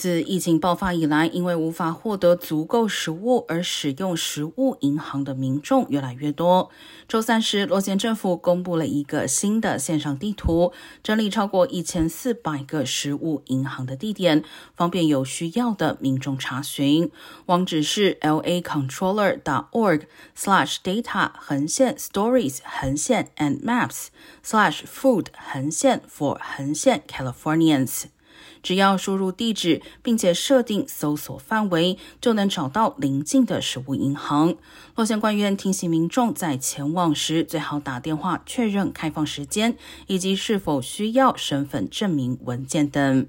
自疫情爆发以来，因为无法获得足够食物而使用食物银行的民众越来越多。周三时，洛县政府公布了一个新的线上地图，整理超过一千四百个食物银行的地点，方便有需要的民众查询。网址是 lacontroller.org/slash/data 横线 stories 横线 and maps/slash/food 横线 for 横线 Californians。只要输入地址，并且设定搜索范围，就能找到邻近的食物银行。洛县官员提醒民众，在前往时最好打电话确认开放时间以及是否需要身份证明文件等。